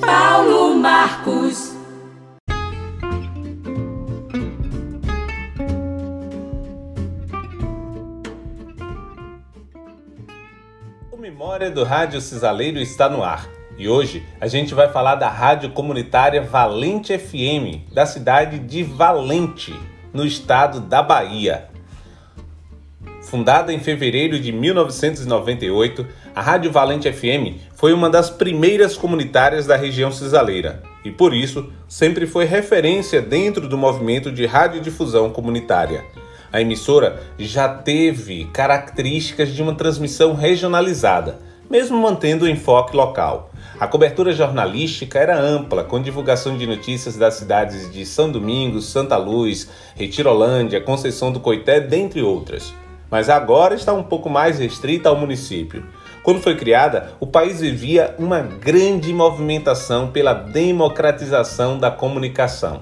Paulo Marcos. O Memória do Rádio Cisaleiro está no ar. E hoje a gente vai falar da rádio comunitária Valente FM, da cidade de Valente, no estado da Bahia. Fundada em fevereiro de 1998, a Rádio Valente FM foi uma das primeiras comunitárias da região cisaleira e, por isso, sempre foi referência dentro do movimento de radiodifusão comunitária. A emissora já teve características de uma transmissão regionalizada, mesmo mantendo o enfoque local. A cobertura jornalística era ampla, com divulgação de notícias das cidades de São Domingos, Santa Luz, Retirolândia, Conceição do Coité, dentre outras. Mas agora está um pouco mais restrita ao município. Quando foi criada, o país vivia uma grande movimentação pela democratização da comunicação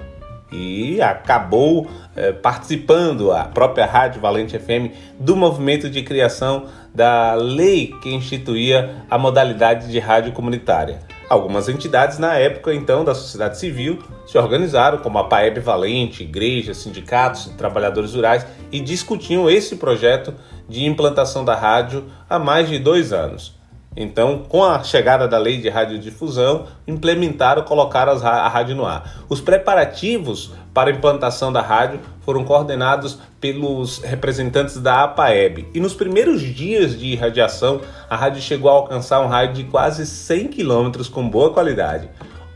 e acabou eh, participando a própria Rádio Valente FM do movimento de criação da lei que instituía a modalidade de rádio comunitária. Algumas entidades na época então da sociedade civil se organizaram, como a PAEB Valente, igrejas, sindicatos, trabalhadores rurais e discutiam esse projeto de implantação da rádio há mais de dois anos. Então, com a chegada da lei de radiodifusão, implementaram, colocaram a rádio no ar. Os preparativos para a implantação da rádio foram coordenados pelos representantes da APAEB. E nos primeiros dias de irradiação, a rádio chegou a alcançar um raio de quase 100 quilômetros com boa qualidade.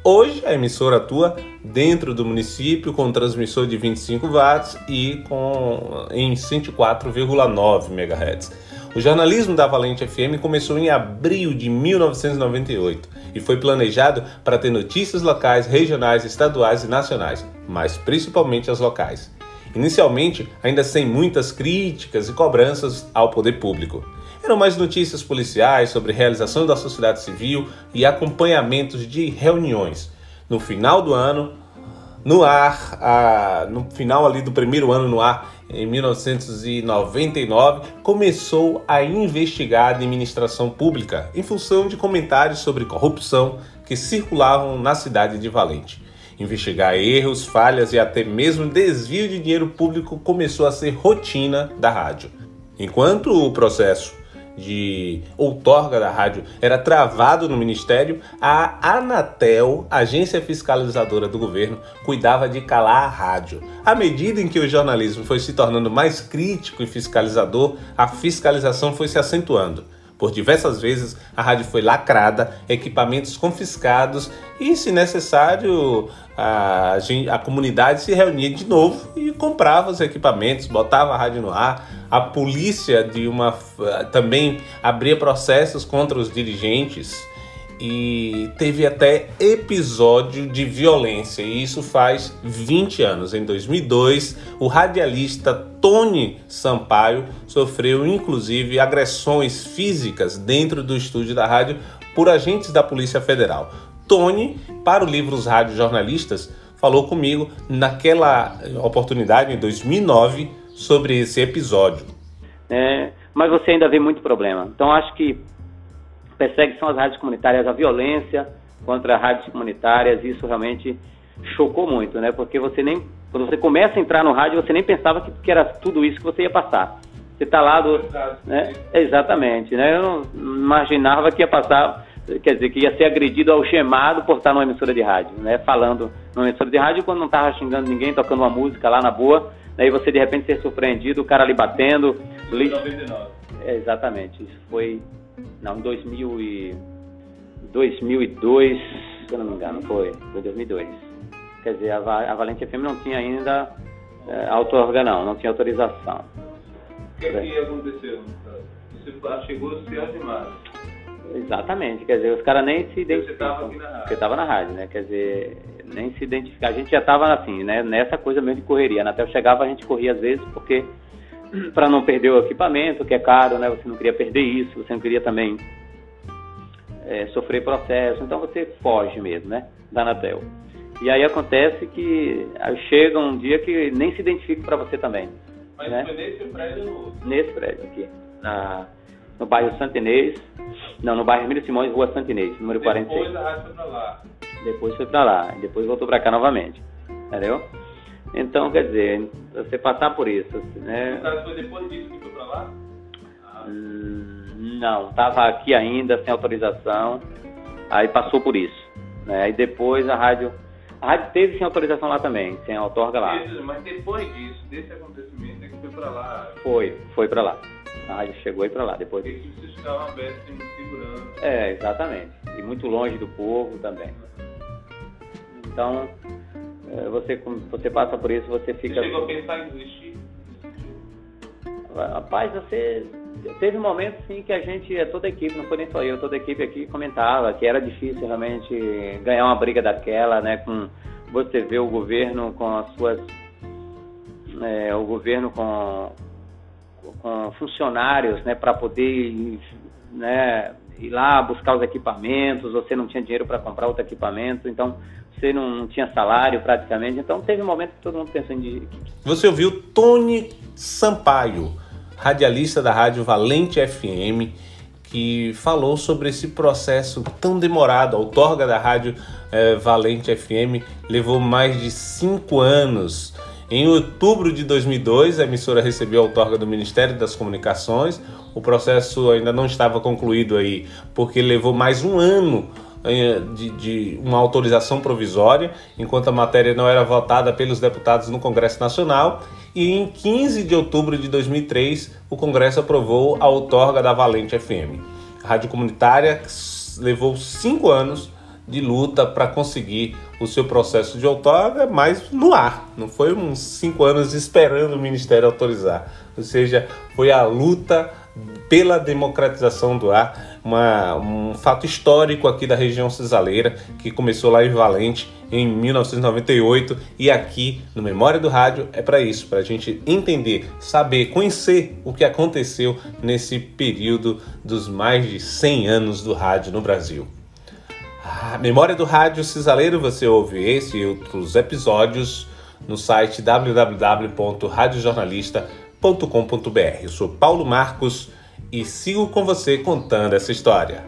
Hoje a emissora atua dentro do município com transmissor de 25 watts e com em 104,9 MHz. O jornalismo da Valente FM começou em abril de 1998 e foi planejado para ter notícias locais, regionais, estaduais e nacionais, mas principalmente as locais. Inicialmente, ainda sem muitas críticas e cobranças ao poder público. Eram mais notícias policiais sobre realização da sociedade civil e acompanhamentos de reuniões. No final do ano, no ar, a, no final ali do primeiro ano no ar, em 1999, começou a investigar a administração pública em função de comentários sobre corrupção que circulavam na cidade de Valente. Investigar erros, falhas e até mesmo desvio de dinheiro público começou a ser rotina da rádio. Enquanto o processo de outorga da rádio era travado no ministério, a Anatel, agência fiscalizadora do governo, cuidava de calar a rádio. À medida em que o jornalismo foi se tornando mais crítico e fiscalizador, a fiscalização foi se acentuando. Por diversas vezes, a rádio foi lacrada, equipamentos confiscados e, se necessário, a, a comunidade se reunia de novo e comprava os equipamentos, botava a rádio no ar. A polícia de uma também abria processos contra os dirigentes e teve até episódio de violência, e isso faz 20 anos. Em 2002, o radialista Tony Sampaio sofreu inclusive agressões físicas dentro do estúdio da rádio por agentes da Polícia Federal. Tony, para o livro Os Rádios Jornalistas, falou comigo naquela oportunidade, em 2009, sobre esse episódio. É, mas você ainda vê muito problema. Então, acho que perseguição às rádios comunitárias, a violência contra rádios comunitárias, isso realmente chocou muito, né? Porque você nem, quando você começa a entrar no rádio, você nem pensava que, que era tudo isso que você ia passar. Você está lá do, né? Exatamente, né? Eu não imaginava que ia passar, quer dizer, que ia ser agredido ao chamado por estar numa emissora de rádio, né? Falando numa emissora de rádio quando não estava xingando ninguém, tocando uma música lá na boa, aí você de repente ser surpreendido, o cara ali batendo. 99. É, exatamente, isso foi não, em 2000 e 2002, se eu não me engano, foi, foi 2002. Quer dizer, a, a Valente FM não tinha ainda é, não, tinha autorização. O que, é que aconteceu? Você chegou a ser animado. Exatamente, quer dizer, os caras nem se identificam. Você estava aqui na rádio. Porque estava na rádio, né? Quer dizer, nem se identificar. A gente já estava assim, né? Nessa coisa mesmo de correria. Até eu chegava, a gente corria às vezes, porque para não perder o equipamento, que é caro, né? Você não queria perder isso, você não queria também é, sofrer processo, então você foge mesmo, né? Da Anatel. E aí acontece que chega um dia que nem se identifica para você também. Mas né? foi nesse prédio? Nesse prédio aqui, na, no bairro Santo Inês, Não, no bairro Emílio Simões, Rua Santinês, número Depois 46. a rádio foi pra lá. Depois foi pra lá, depois voltou pra cá novamente. Entendeu? Então, quer dizer, você passar por isso, né? No caso, foi depois disso que foi pra lá? Hum, Não, tava aqui ainda sem autorização, aí passou por isso. Né? Aí depois a rádio. A rádio teve sem autorização lá também, sem outorga lá. Mas depois disso, desse acontecimento, é que foi pra lá. Foi, foi pra lá. A rádio chegou e pra lá depois Porque vocês ficavam abertos, sem segurança. É, exatamente. E muito longe do povo também. Então, você, você passa por isso, você Você fica. chegou a pensar em desistir? Rapaz, você. Teve momentos sim que a gente, é, toda a equipe, não foi nem só eu, toda a equipe aqui comentava que era difícil realmente ganhar uma briga daquela, né? Com você vê o governo com as suas. é, o governo com, com funcionários, né, para poder né, ir lá buscar os equipamentos, você não tinha dinheiro para comprar outro equipamento, então você não, tinha salário praticamente, então teve um momento que todo mundo pensou em Você ouviu Tony Sampaio, radialista da rádio Valente FM, que falou sobre esse processo tão demorado. A outorga da rádio eh, Valente FM levou mais de cinco anos. Em outubro de 2002, a emissora recebeu a outorga do Ministério das Comunicações. O processo ainda não estava concluído aí, porque levou mais um ano eh, de, de uma autorização provisória, enquanto a matéria não era votada pelos deputados no Congresso Nacional. E em 15 de outubro de 2003, o Congresso aprovou a outorga da Valente FM. A rádio comunitária levou cinco anos de luta para conseguir o seu processo de outorga, mas no ar. Não foi uns cinco anos esperando o Ministério autorizar. Ou seja, foi a luta pela democratização do ar, uma, um fato histórico aqui da região cisaleira, que começou lá em Valente em 1998 e aqui no Memória do Rádio é para isso, para a gente entender, saber, conhecer o que aconteceu nesse período dos mais de 100 anos do rádio no Brasil. A Memória do Rádio Cisaleiro, você ouve esse e outros episódios no site www.radiojornalista.com.br. Eu sou Paulo Marcos e sigo com você contando essa história.